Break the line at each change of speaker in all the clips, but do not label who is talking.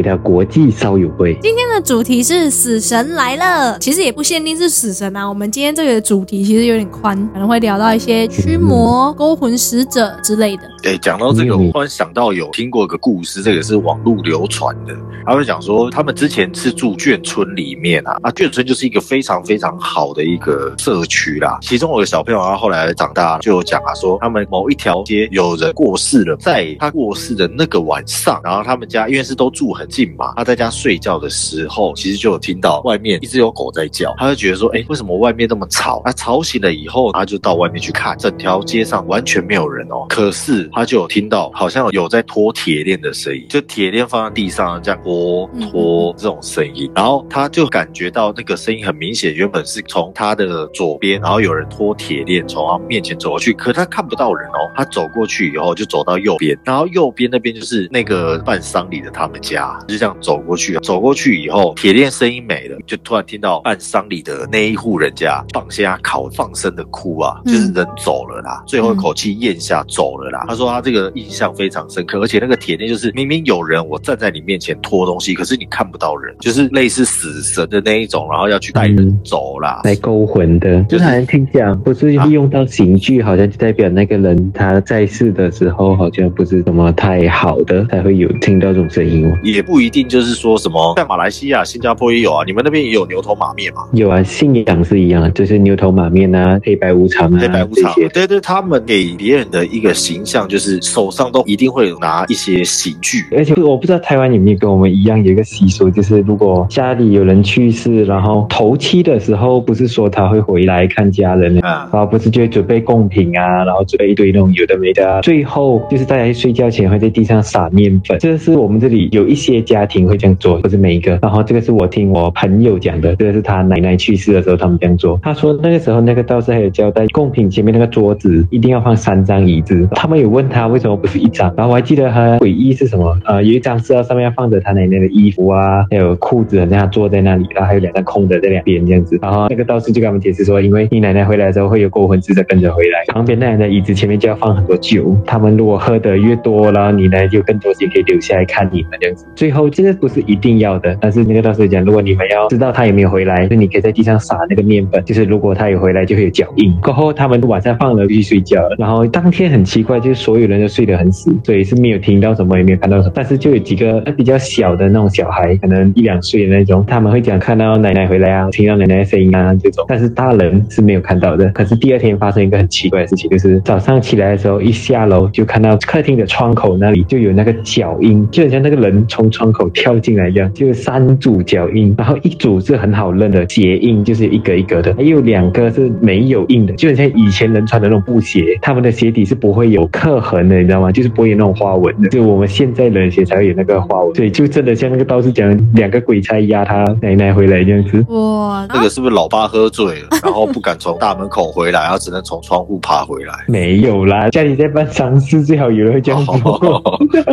回到国际烧友会。
今天的主题是死神来了，其实也不限定是死神啊。我们今天这个主题其实有点宽，可能会聊到一些驱魔、勾魂使者之类的。
哎，讲到这个，
嗯
我突然想到有听过一个故事，这个是网络流传的。他会讲说，他们之前是住眷村里面啊，啊，眷村就是一个非常非常好的一个社区啦。其中有个小朋友，他后来长大就有讲啊，说他们某一条街有人过世了，在他过世的那个晚上，然后他们家因为是都住很近嘛，他在家睡觉的时候，其实就有听到外面一直有狗在叫，他就觉得说，哎，为什么外面那么吵？他吵醒了以后，他就到外面去看，整条街上完全没有人哦，可是他就有听到好像有在拖铁链的声音，就铁链放在地上这样拖拖这种声音，然后他就感觉到那个声音很明显，原本是从他的左边，然后有人拖铁链从他面前走过去，可他看不到人哦，他走过去以后就走到右边，然后右边那边就是那个办丧礼的他们家，就这样走过去，走过去以后，铁链声音没了，就突然听到办丧礼的那一户人家放下烤放声的哭啊，
嗯
就是人走了啦，最后一口气咽下走了啦。他说他这个印象非常深刻，而且那个铁链就是明明有人我站在你面前拖东西，可是你看不到人，就是类似死神的那一种，然后要去带人走啦。
来勾魂的，就是好像听讲，不是利用到刑具，好像就代表那个人他在世的时候，好像不是什么太好的，才会有听到这种声音哦。
也不一定就是说什么，在马来西亚、新加坡也有啊，你们那边也有牛头马面嘛？
有啊，信仰是一样的，就是牛头马面啊，黑白无常啊，
黑白无常，对对，他们给别人的一个形象就是手上都一定会有拿一些刑具，
而且我不知道台湾有没有跟我们一样有一个习俗，就是如果家里有人去世，然后头七的时候，不是说他会回来看家人，
啊
然后不是就会准备贡品啊，然后准备一堆那种有的没的啊，最后就是大家睡觉前会在地上撒面粉，这是我们这里有一些家庭会这样做，不是每一个。然后这个是我听我朋友讲的，这个是他奶奶去世的时候他们这样做。他说那个时候那个道士还有交代，贡品前面那个桌子一定要放三张椅子。他们有问他为什么不是一张，然后我还记得他诡异是什么，呃，有一张是要上面要放着他奶奶的衣服啊，还有裤子，这样坐在那里，然后还有两张空的在两边这样子。然后那个道士就跟他们解释说，因为你奶奶回来的时候会有勾魂使者跟着回来，旁边那人的椅子前面就要放很多酒，他们如果喝的越多，然后你呢就更多时间可以留下来看你们这样子。最后这个不是一定要的，但是那个道士讲，如果你们要知道他有没有回来，那你可以在地上撒那个面粉，就是如果他有回来就会有脚印。过后他们晚上放了就去睡觉，然后当天很奇怪，就是所有人都睡得很死，所以是没有听到什么，也没有看到什么，但是就有几个比较小的那种小孩，能一两岁的那种，他们会讲看到奶奶回来啊，听到奶奶的声音啊这种，但是大人是没有看到的。可是第二天发生一个很奇怪的事情，就是早上起来的时候，一下楼就看到客厅的窗口那里就有那个脚印，就很像那个人从窗口跳进来一样，就有三组脚印，然后一组是很好认的鞋印，就是一格一格的，还有两个是没有印的，就很像以前人穿的那种布鞋，他们的鞋底是不会有刻痕的，你知道吗？就是不会有那种花纹的，就我们现在人鞋才会有那个花纹，所以就真的像那个道士讲，两个鬼差压他奶奶回来这样子。
哇，
那个是不是老爸喝醉了，然后不敢从大门口回来，然后只能从窗户爬回来？
没有啦，家里在办丧事，最好有人会这样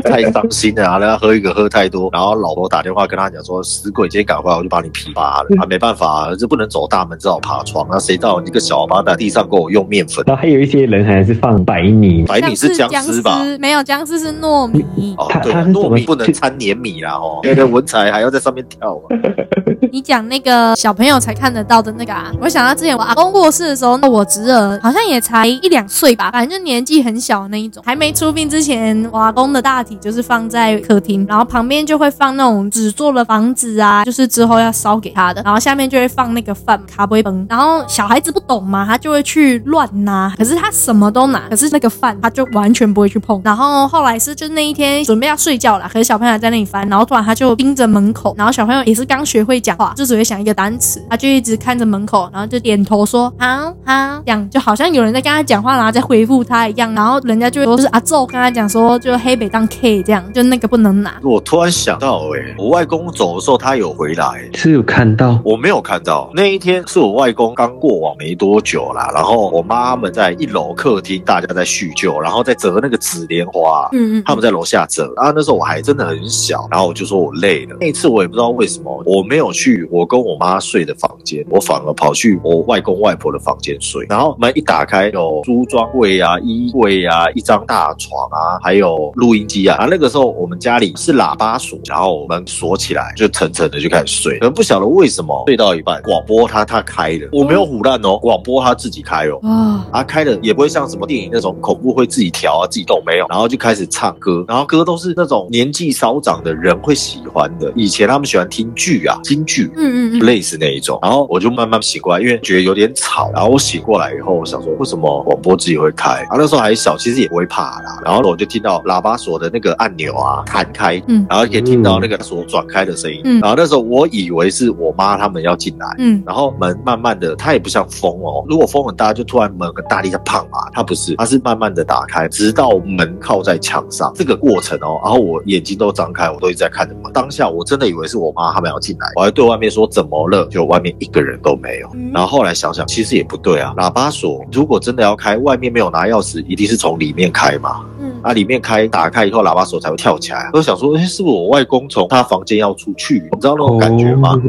太伤心了啊！然后喝一个喝太多，然后老婆打电话跟他讲说：“死鬼，今天赶回来我就把你劈扒了。”啊，没办法、啊，这不能走大门，只好爬窗。那谁知道你个小王八蛋地上给我用面粉？
然后还有一些人还是放白米，
白米是僵尸吧？
没有，僵尸是糯米。
哦，对，糯米不能掺黏米啦哦，那个 文采还要在上面跳啊。
你讲那个小朋友才看得到的那个啊，我想到之前我阿公过世的时候，那我侄儿好像也才一两岁吧，反正就年纪很小的那一种，还没出殡之前，我阿公的大体就是放在客厅，然后旁边就会放那种纸做的房子啊，就是之后要烧给他的，然后下面就会放那个饭卡杯崩，然后小孩子不懂嘛，他就会去乱拿，可是他什么都拿，可是那个饭他就完全不会去碰。然后后来是就那一天准备要睡觉了，可是小朋友还在那里翻，然后突然他就盯着门口，然后小朋友也是刚学会讲话，就只会想一个单词，他就一直看着门口，然后就点头说好好，这样就好像有人在跟他讲话，然后在回复他一样，然后人家就会说是阿宙跟他讲说，就黑北当 K 这样，就那个不能拿。
我突然想到、欸，我外公走的时候他有回来、
是有看到，
我没有看到那一天是我外公刚过往没多久啦，然后我妈们在一楼客厅，大家在叙旧，然后在折那个紫莲花。
嗯嗯，
他们在楼下折，然后那时候我还真的很小，然后我就说我累了。那一次我也不知道为什么，我没有去我跟我妈睡的房间，我反而跑去我外公外婆的房间睡。然后门一打开，有梳妆柜啊、衣柜啊、一张大床啊，还有录音机啊。然后那个时候我们家里是喇叭锁，然后门锁起来，就沉沉的就开始睡。可能不晓得为什么睡到一半，广播它它开了，我没有胡乱哦，广播它自己开哦。
哇，
啊，开的也不会像什么电影那种恐怖会自己调啊、自己动没有，然后就开始唱歌，然后歌都是那种年纪稍长的人会喜欢的。以前他们喜欢听剧啊，京剧，
嗯嗯嗯，
类似那一种。然后我就慢慢醒过来，因为觉得有点吵。然后我醒过来以后，我想说为什么广播自己会开？啊，那时候还小，其实也不会怕啦。然后我就听到喇叭锁的那个按钮啊弹开，
嗯
然后可以听到那个锁转开的声音。
嗯
然后那时候我以为是我妈他们要进来，
嗯
然后门慢慢的，它也不像风哦，如果风很大，就突然门很大力的砰啊，它不是，它是慢慢的打开，直到门靠在墙上，这个过程哦，然后我眼睛都张开，我都一直在看着门。当下我真的以为是我妈他们要进来，我还对外面说怎么了，就外面一个人都没有。
嗯
然后后来想想，其实也不对啊，喇叭锁如果真的要开，外面没有拿钥匙，一定是从里面开嘛。
嗯
啊，里面开打开以后，喇叭锁才会跳起来。我想说，哎，是不是我外公从他房间要出去？你知道那种感觉吗？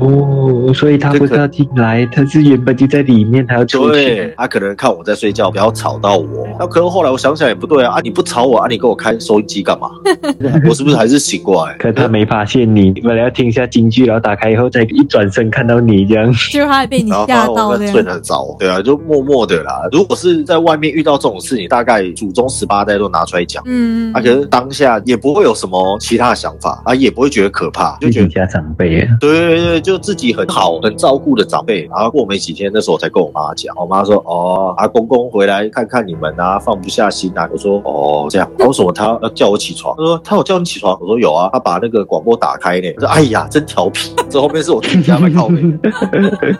哦，所以他不是要进来，他是原本就在里面，他要出
对
去。，
他可能看我在睡觉，不要吵到我。那可是后来我想想也不对啊，啊你不吵我啊，你给我开收音机干嘛？我是不是还是醒过来？
可他没发现你，本来要听一下京剧，然后打开以后再一转身看到你这样。
就他还被你
然后发
吓到这
现我在睡。得很早，对啊，就默默的啦。如果是在外面遇到这种事情，大概祖宗十八代都拿出来讲。
嗯
啊，可是当下也不会有什么其他的想法啊，也不会觉得可怕，就觉得
家长辈啊，
对对对，就自己很好、很照顾的长辈。然后过没几天，那时候我才跟我妈讲，我妈说：“哦，阿公公回来看看你们啊，放不下心啊。”我说：“哦，这样，啊为什么他要叫我起床？”他说：“他有叫你起床。”我说：“有啊，他把那个广播打开呢。”我说：“哎呀，真调皮。”这后面是我自己家卖靠背。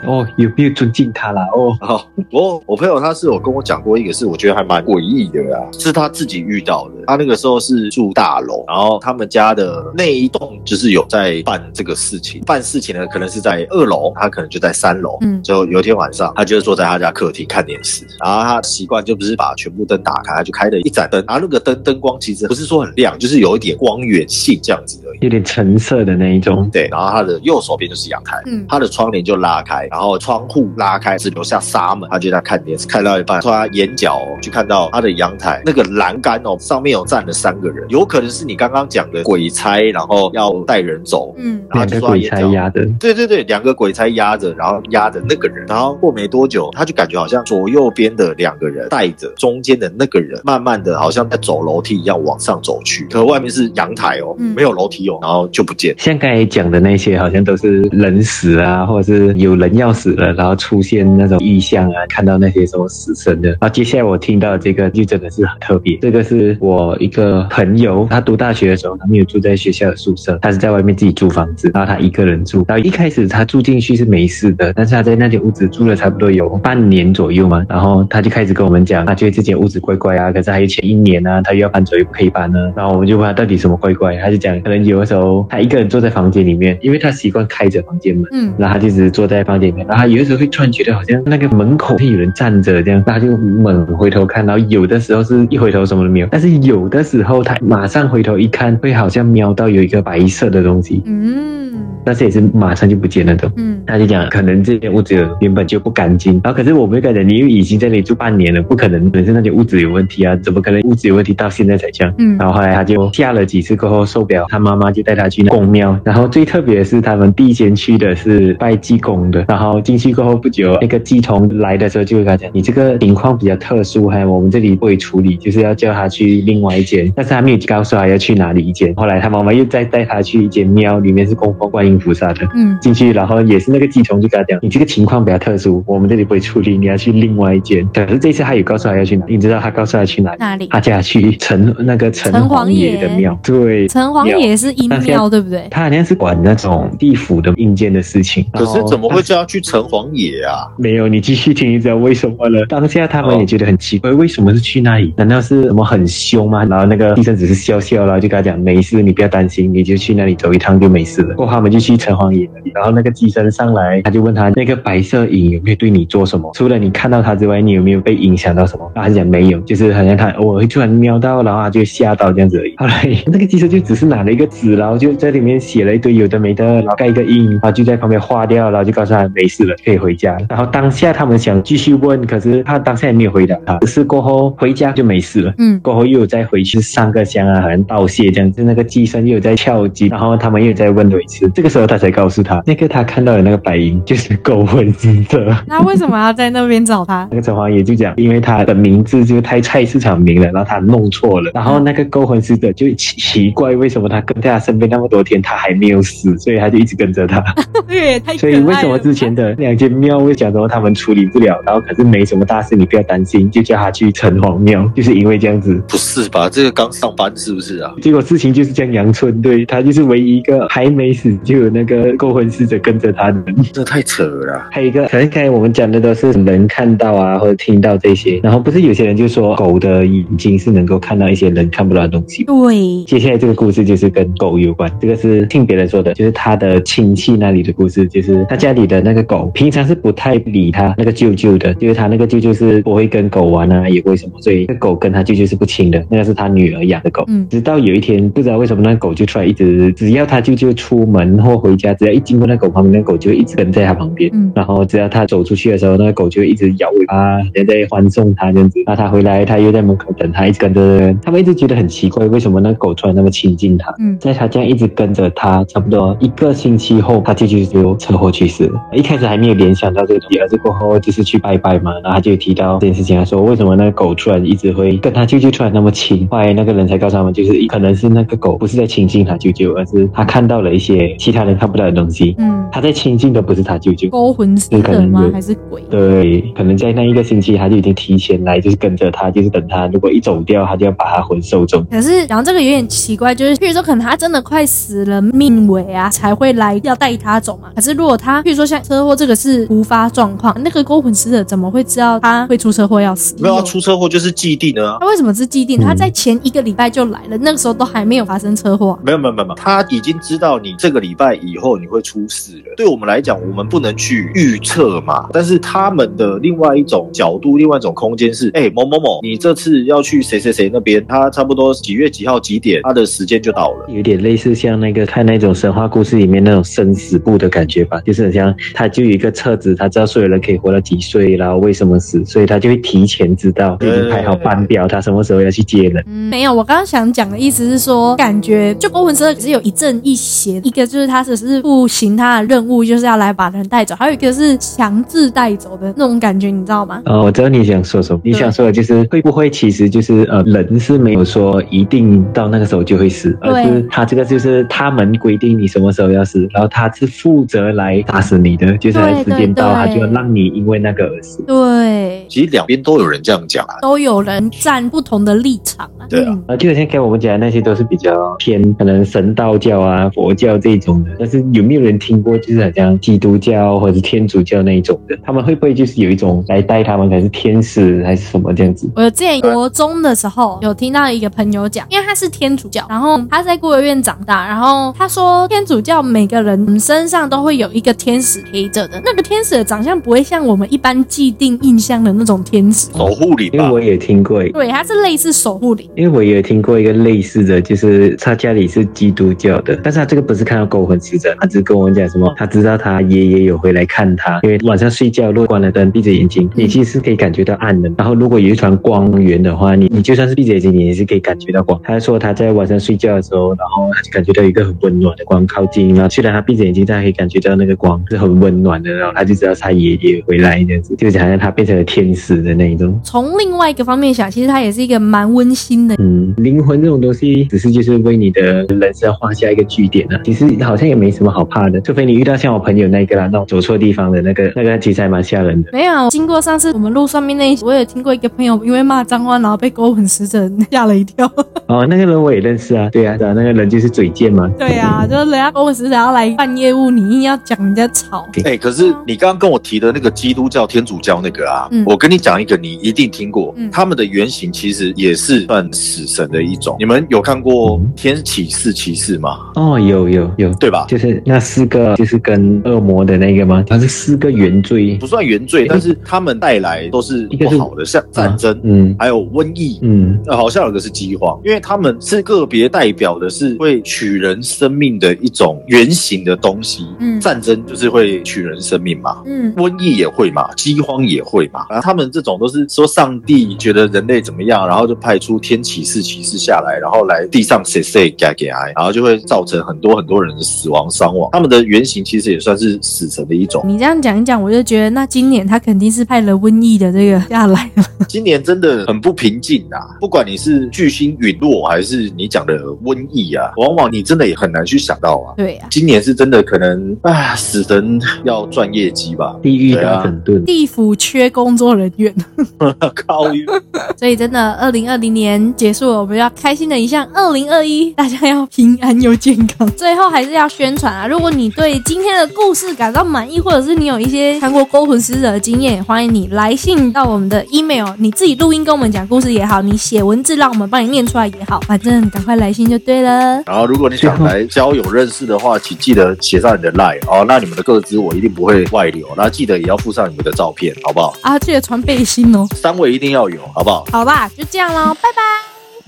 哦，有没有尊敬他啦？哦，
好，我我朋友他是有跟我讲过一个事，我觉得还蛮诡异的啦，是他自己遇到的。他那个时候是住大楼，然后他们家的那一栋就是有在办这个事情，办事情呢可能是在二楼，他可能就在三楼。
嗯
就有一天晚上，他就是坐在他家客厅看电视，然后他习惯就不是把全部灯打开，他就开了一盏灯，然后那个灯灯光其实不是说很亮，就是有一点光源性这样子而已。
有点橙色的那一种。
对，然后他的右手边就是阳台，
嗯
他的窗帘就拉开，然后窗户拉开，只留下纱门。他就在看电视，看到一半，从他眼角、哦、就看到他的阳台那个栏杆哦，上面有站了三个人，有可能是你刚刚讲的鬼差，然后要带人走。
嗯
然后就
两个鬼
说他眼角
差压的，
对对对，两个鬼差压着，然后压着那个人，然后过没多久，他就感觉好像左右边的两个人带着中间的那个人，慢慢的好像在走楼梯一样往上走去，可外面是阳台哦，
嗯
没有楼梯哦，然后就不见。
像刚才讲的那些，好像都是人死啊，或者是有人要死了，然后出现那种异象啊，看到那些什么死神的。然后接下来我听到这个就真的是很特别，这个是我一个朋友，他读大学的时候，他没有住在学校的宿舍，他是在外面自己租房子，然后他一个人住。然后一开始他住进去是没事的，但是他在那间屋子住了差不多有半年左右嘛，然后他就开始跟我们讲，他觉得这间屋子怪怪啊，可是还有前一年啊，他又要搬走又不可以搬呢。然后我们就问他到底什么怪怪，他就讲可能有的时候他一个人坐在房间里面，因为他习惯开着房间门。
嗯
然后他就只是坐在房间里面，然后他有的时候会突然觉得好像那个门口有人站着这样，他就猛回头看，然后有的时候是一回头什么都没有，但是有的时候他马上回头一看，会好像瞄到有一个白色的东西，
嗯
但是也是马上就不见了的。
嗯
他就讲，可能这间屋子原本就不干净，然后可是我们跟他讲，你已经在那里住半年了，不可能本身那间屋子有问题啊，怎么可能屋子有问题到现在才这样？
嗯
然后后来他就下了几次过后受不了，他妈妈就带他去公庙。然后最特别的是，他们第一间去的是拜济公的。然后进去过后不久，那个济童来的时候就会跟他讲：“你这个情况比较特殊，还有我们这里不会处理，就是要叫他去另外一间。”但是他没有告诉他要去哪里一间。后来他妈妈又再带他去一间庙，里面是供奉观音菩萨的。
嗯
进去，然后也是那个寄童就跟他讲，你这个情况比较特殊，我们这里不会处理，你要去另外一间。可是这次他有告诉他要去哪，你知道他告诉他去哪里？
哪里？
他叫他去城那个城
城隍
隍爷
爷
的庙，对，
城隍爷是阴庙，对不对？
他好像是管那种地府的硬件的事情。
可是怎么会叫他去城隍爷啊？
没有，你继续听，你知道为什么了？当下他们也觉得很奇怪，为什么是去那里？难道是什么很凶吗？然后那个医生只是笑笑然后，就跟他讲没事，你不要担心，你就去那里走一趟就没事了。过后他们就去城隍爷那里。然后那个机身上来，他就问他那个白色影有没有对你做什么？除了你看到他之外，你有没有被影响到什么？然后他讲没有，就是好像他偶尔会突然瞄到，然后他就吓到这样子而已。后来那个机身就只是拿了一个纸，然后就在里面写了一堆有的没的，然后盖一个印，然后就在旁边画掉，然后就告诉他没事了，可以回家。然后当下他们想继续问，可是他当下也没有回答他，只是过后回家就没事了。
嗯，
过后又有再回去上个香啊，好像道谢这样子。那个机身又有在敲击，然后他们又有在问了一次。这个时候他才告诉他，那个他看到的那个白银就是狗魂使者。
那为什么要在那边找他？
那个城隍爷就讲，因为他的名字就太菜市场名了，然后他弄错了。然后那个勾魂使者就奇奇怪，为什么他跟在他身边那么多天，他还没有死，所以他就一直跟着他。
对太
所以为什么之前的两间庙会讲说他们处理不了，然后可是没什么大事，你不要担心，就叫他去城隍庙，就是因为这样子。
不是吧？这个刚上班是不是啊？
结果事情就是这样阳春，对他就是唯一一个还没死就有那个勾魂使者跟着他的人。
这太扯了。
还有一个，可能刚才我们讲的都是能看到啊，或者听到这些，然后不是有些人就说狗的眼睛是能够看到一些人看不到的东西。
对，
接下来这个故事就是跟狗有关，这个是听别人说的，就是他的亲戚那里的故事，就是他家里的那个狗平常是不太理他那个舅舅的，就是他那个舅舅是不会跟狗玩啊，也不会什么，所以那个狗跟他舅舅是不亲的，那个是他女儿养的狗。
嗯
直到有一天，不知道为什么那个狗就出来一直，只要他舅舅出门或回家，只要一经过那狗旁边，那狗就一直跟在他旁边。
嗯
然后只要他走出去的时候，那个狗就一直摇尾巴，也在欢送他这样子。那他回来，他又在门口等他，一直跟着。他们一直觉得很奇怪，为什么那个狗突然那么亲近他？
嗯
在他这样一直跟着他，差不多一个星期后，他舅舅就车祸去世了。一开始还没有联想到这个而是过后就是去拜拜嘛，然后他就提到这件事情，他说为什么那个狗突然一直会跟他舅舅突然那么亲？后来那个人才告诉他们，就是可能是那个狗不是在亲近他舅舅，而是他看到了一些其他人看不到的东西。
嗯，
他在亲近的不是他舅舅，
勾魂使
有可能吗？
还是鬼？
对，可能在那一个星期，他就已经提前来，就是跟着他，就是等他。如果一走掉，他就要把他魂收走。
可是，然后这个有点奇怪，就是譬如说，可能他真的快死了，命尾啊，才会来要带他走嘛。可是如果他，譬如说像车祸这个是突发状况，那个勾魂使者怎么会知道他会出车祸要死？
没有啊，出车祸就是既定的啊。
他为什么是既定？
嗯
他在前一个礼拜就来了，那个时候都还没有发生车祸啊。
没有没有没有，他已经知道你这个礼拜以后你会出事了。对我们来讲，我们不能去预测嘛。但是他们的另外一种角度，另外一种空间是，哎、某某某，你这次要去谁谁谁那边，他差不多几月几号几点，他的时间就到了。
有点类似像那个看那种神话故事里面那种生死簿的感觉吧，就是很像他就有一个册子，他知道所有人可以活到几岁，然后为什么死，所以他就会提前知道，就已经排好班表，他什么时候要去接人。
嗯，没有，我刚刚想讲的意思是说，感觉就勾魂使者只有一正一邪，一个就是他只是不行他的任务，就是要来把人带走，还有一个是强制带走的那种感觉，你知道吗？
呃，我知道你想说什么。你想说的就是会不会其实就是呃，人是没有说一定到那个时候就会死，而是他这个就是他们规定你什么时候要死，然后他是负责来打死你的，就是他时间到，他就让你因为那个而死。
对，
其实两边都有人这样讲啊。
都有人站不同的立场啊。
对啊
嗯
啊，就好像刚才我们讲的那些都是比较偏可能神道教啊、佛教这种的，但是有没有人听过就是好像基督教或者是天主教那一种的？他们会不会就是有一种来带他们，可能是天使还是什么这样子？
我之前国中的时候有听到一个朋友讲，因为他是天主教，然后他在孤儿院长大，然后他说天主教每个人身上都会有一个天使陪着的，那个天使的长相不会像我们一般既定印象的那种天使，
守护灵吧
因为我，也听过，
对，他是类似守护灵。
因为我也听过一个类似的，就是他家里是基督教的，但是他这个不是看到勾魂使者，他只是跟我们讲什么，他知道他爷爷有回来看他，因为晚上睡觉如果关了灯，闭着眼睛，你其实是可以感觉到暗的。然后如果有一团光源的话，你你就算是闭着眼睛，你也是可以感觉到光。他说他在晚上睡觉的时候，然后他就感觉到一个很温暖的光靠近，然后虽然他闭着眼睛，但他可以感觉到那个光是很温暖的，然后他就知道他爷爷回来这样子，就好像他变成了天使的那一种。
从另外一个方面想，其实他也是一个蛮温馨的。
嗯，灵魂这种东西，只是就是为你的人生画下一个句点啊。其实好像也没什么好怕的，除非你遇到像我朋友那个啦，那种走错地方的那个，那个其实还蛮吓人的。
没有，经过上次我们路上面那一集，我有听过一个朋友因为骂脏话，然后被勾魂使者吓了一跳。
哦，那个人我也认识啊，对啊，对啊，那个人就是嘴贱嘛。
对啊，就是人家勾魂使者要来办业务，你硬要讲人家吵。
哎、可是你刚刚跟我提的那个基督教、天主教那个啊，
嗯
我跟你讲一个，你一定听过，
嗯
他们的原型其实也是算死神的一种。你们有看过
嗯
天启四骑士吗？
哦，有有有，
对吧？
就是那四个就就是跟恶魔的那个吗？它是四个原罪
不，算原罪，但是他们带来都是不好的，像战争，
嗯
还有瘟疫。
嗯
呃，好像有个是饥荒，因为他们是个别代表的是会取人生命的一种原型的东西。
嗯
战争就是会取人生命嘛，
嗯
瘟疫也会嘛，饥荒也会嘛。然后他们这种都是说上帝觉得人类怎么样，然后就派出天启士骑士下来，然后来地上谁谁给给挨，然后就会造成很多很多人的死亡伤亡。他们的原型其实也算是死神的一种。
你这样讲一讲，我就觉得那今年他肯定是派了瘟疫的这个下来了。
今年真的很不平静啊！不管你是巨星陨落，还是你讲的瘟疫啊，往往你真的也很难去想到啊。
对啊、
今年是真的可能啊，死神要赚业绩吧？
地狱
对啊
大整顿。
地府缺工作人员，
靠于
所以真的，二零二零年结束了，我们要开心的一项，二零二一大家要平安又健康。最后还是要宣传啊，如果你对今天的故事感到满意，或者是你有一些看过勾魂使者的经验，也欢迎你来信到我们的 email，你自己录音跟我们讲故事也好，你写文字让我们帮你念出来也好，反正赶快来信就对了。
然后，如果你想来交友认识的话，请记得写上你的 line 哦。那你们的个资我一定不会外流，那记得也要附上你们的照片，好不好？
啊，记得穿背心哦。
三位一定要有，好不好？
好吧，就这样喽，拜拜。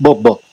不不。